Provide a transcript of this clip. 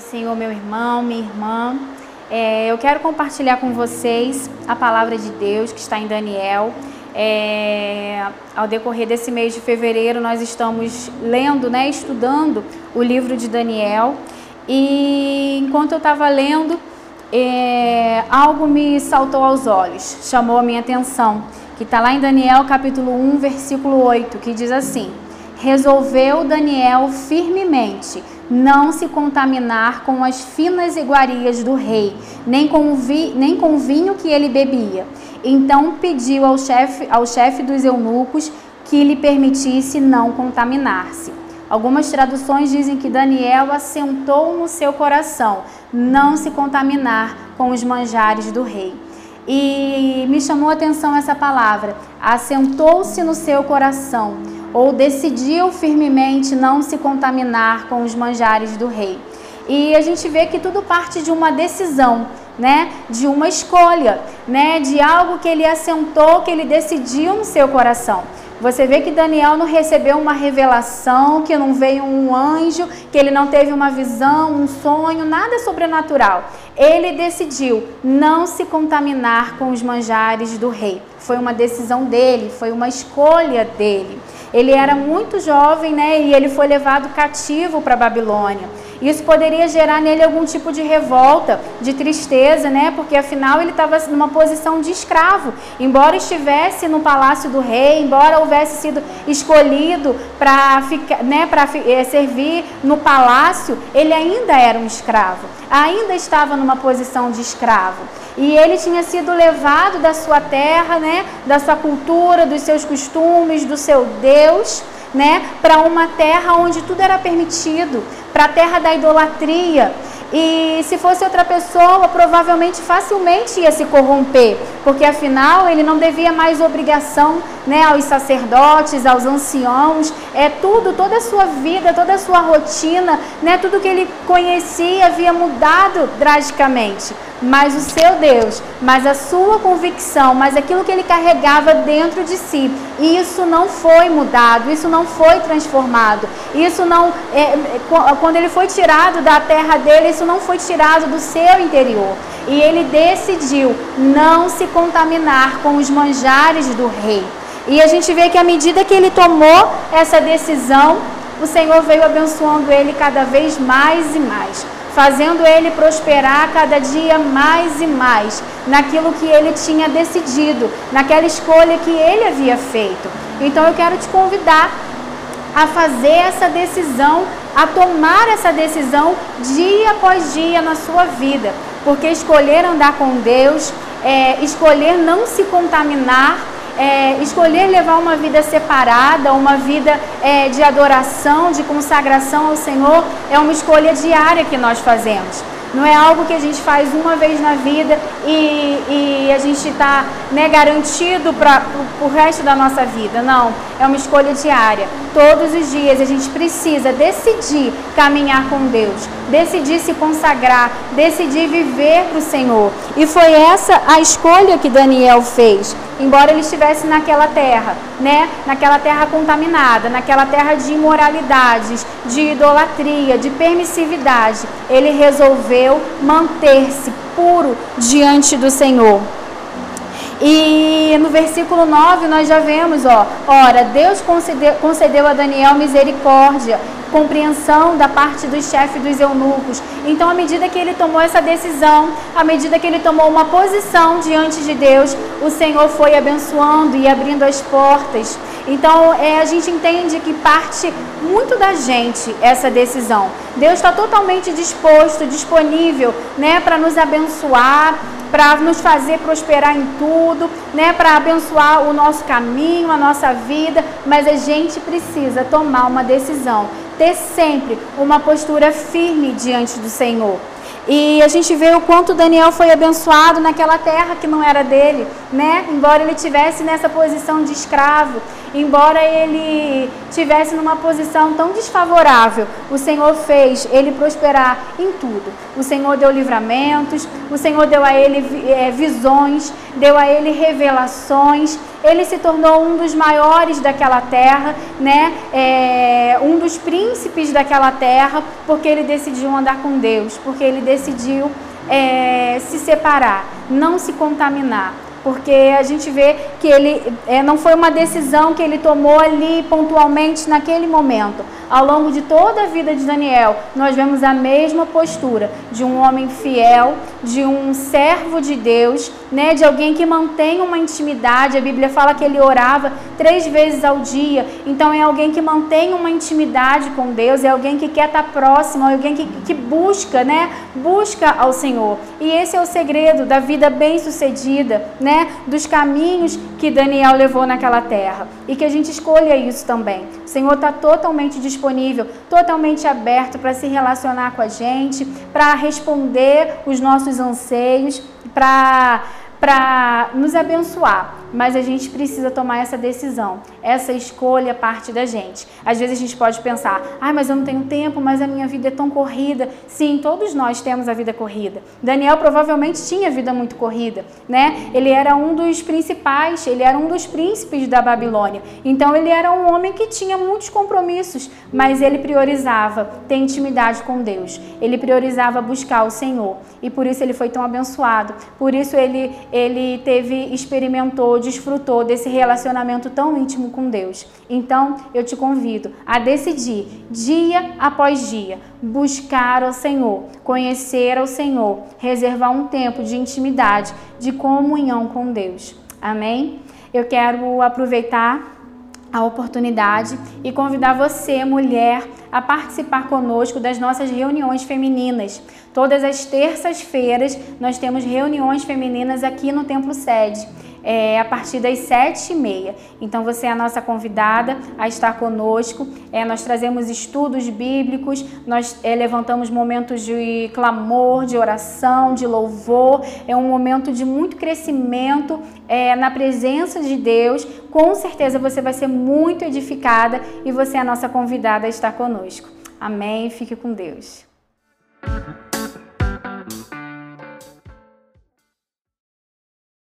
Senhor, meu irmão, minha irmã. É, eu quero compartilhar com vocês a palavra de Deus que está em Daniel. É, ao decorrer desse mês de fevereiro, nós estamos lendo, né, estudando o livro de Daniel. E enquanto eu estava lendo, é, algo me saltou aos olhos, chamou a minha atenção, que está lá em Daniel capítulo 1, versículo 8, que diz assim: Resolveu Daniel firmemente não se contaminar com as finas iguarias do rei, nem com o, vi, nem com o vinho que ele bebia. Então pediu ao chefe ao chefe dos eunucos que lhe permitisse não contaminar-se. Algumas traduções dizem que Daniel assentou no seu coração não se contaminar com os manjares do rei. E me chamou a atenção essa palavra, assentou-se no seu coração ou decidiu firmemente não se contaminar com os manjares do rei. E a gente vê que tudo parte de uma decisão, né? De uma escolha, né? De algo que ele assentou, que ele decidiu no seu coração. Você vê que Daniel não recebeu uma revelação, que não veio um anjo, que ele não teve uma visão, um sonho, nada sobrenatural. Ele decidiu não se contaminar com os manjares do rei. Foi uma decisão dele, foi uma escolha dele. Ele era muito jovem, né, e ele foi levado cativo para Babilônia. Isso poderia gerar nele algum tipo de revolta, de tristeza, né? Porque afinal ele estava numa posição de escravo. Embora estivesse no palácio do rei, embora houvesse sido escolhido para né, é, servir no palácio, ele ainda era um escravo. Ainda estava numa posição de escravo. E ele tinha sido levado da sua terra, né, da sua cultura, dos seus costumes, do seu Deus né, para uma terra onde tudo era permitido, para a terra da idolatria. E se fosse outra pessoa, provavelmente facilmente ia se corromper, porque afinal ele não devia mais obrigação né, aos sacerdotes, aos anciãos, é tudo, toda a sua vida, toda a sua rotina, né, tudo que ele conhecia havia mudado drasticamente mas o seu Deus, mas a sua convicção, mas aquilo que ele carregava dentro de si, isso não foi mudado, isso não foi transformado, isso não, é, é quando ele foi tirado da terra dele, isso não foi tirado do seu interior. E ele decidiu não se contaminar com os manjares do rei. E a gente vê que à medida que ele tomou essa decisão, o Senhor veio abençoando ele cada vez mais e mais fazendo ele prosperar cada dia mais e mais naquilo que ele tinha decidido, naquela escolha que ele havia feito. Então eu quero te convidar a fazer essa decisão, a tomar essa decisão dia após dia na sua vida, porque escolher andar com Deus, é, escolher não se contaminar é, escolher levar uma vida separada, uma vida é, de adoração, de consagração ao Senhor, é uma escolha diária que nós fazemos. Não é algo que a gente faz uma vez na vida e, e a gente está né, garantido para o resto da nossa vida. Não, é uma escolha diária. Todos os dias a gente precisa decidir caminhar com Deus, decidir se consagrar, decidir viver para o Senhor. E foi essa a escolha que Daniel fez, embora ele estivesse naquela terra, né? Naquela terra contaminada, naquela terra de imoralidades, de idolatria, de permissividade. Ele resolveu manter-se puro diante do Senhor. E no versículo 9 nós já vemos, ó, ora, Deus concedeu, concedeu a Daniel misericórdia, compreensão da parte dos chefes dos eunucos. Então, à medida que ele tomou essa decisão, à medida que ele tomou uma posição diante de Deus, o Senhor foi abençoando e abrindo as portas. Então, é, a gente entende que parte muito da gente essa decisão. Deus está totalmente disposto, disponível, né, para nos abençoar, para nos fazer prosperar em tudo, né, para abençoar o nosso caminho, a nossa vida, mas a gente precisa tomar uma decisão, ter sempre uma postura firme diante do Senhor. E a gente vê o quanto Daniel foi abençoado naquela terra que não era dele, né? Embora ele tivesse nessa posição de escravo, embora ele tivesse numa posição tão desfavorável, o Senhor fez ele prosperar em tudo. O Senhor deu livramentos, o Senhor deu a ele é, visões, deu a ele revelações, ele se tornou um dos maiores daquela terra, né? É, um dos príncipes daquela terra, porque ele decidiu andar com Deus, porque ele decidiu é, se separar, não se contaminar porque a gente vê que ele é, não foi uma decisão que ele tomou ali pontualmente naquele momento. Ao longo de toda a vida de Daniel, nós vemos a mesma postura de um homem fiel, de um servo de Deus, né, de alguém que mantém uma intimidade. A Bíblia fala que ele orava três vezes ao dia. Então é alguém que mantém uma intimidade com Deus, é alguém que quer estar próximo, é alguém que, que busca, né, busca ao Senhor. E esse é o segredo da vida bem-sucedida, né? Né, dos caminhos que Daniel levou naquela terra. E que a gente escolha isso também. O Senhor está totalmente disponível, totalmente aberto para se relacionar com a gente, para responder os nossos anseios, para para nos abençoar, mas a gente precisa tomar essa decisão. Essa escolha parte da gente. Às vezes a gente pode pensar: "Ah, mas eu não tenho tempo, mas a minha vida é tão corrida". Sim, todos nós temos a vida corrida. Daniel provavelmente tinha vida muito corrida, né? Ele era um dos principais, ele era um dos príncipes da Babilônia. Então ele era um homem que tinha muitos compromissos, mas ele priorizava ter intimidade com Deus. Ele priorizava buscar o Senhor e por isso ele foi tão abençoado. Por isso ele ele teve, experimentou, desfrutou desse relacionamento tão íntimo com Deus. Então, eu te convido a decidir, dia após dia, buscar o Senhor, conhecer o Senhor, reservar um tempo de intimidade, de comunhão com Deus. Amém? Eu quero aproveitar a oportunidade e convidar você, mulher, a participar conosco das nossas reuniões femininas. Todas as terças-feiras nós temos reuniões femininas aqui no Templo Sede é, a partir das sete e meia. Então você é a nossa convidada a estar conosco. É, nós trazemos estudos bíblicos, nós é, levantamos momentos de clamor, de oração, de louvor. É um momento de muito crescimento é, na presença de Deus. Com certeza você vai ser muito edificada e você é a nossa convidada a estar conosco. Amém. Fique com Deus.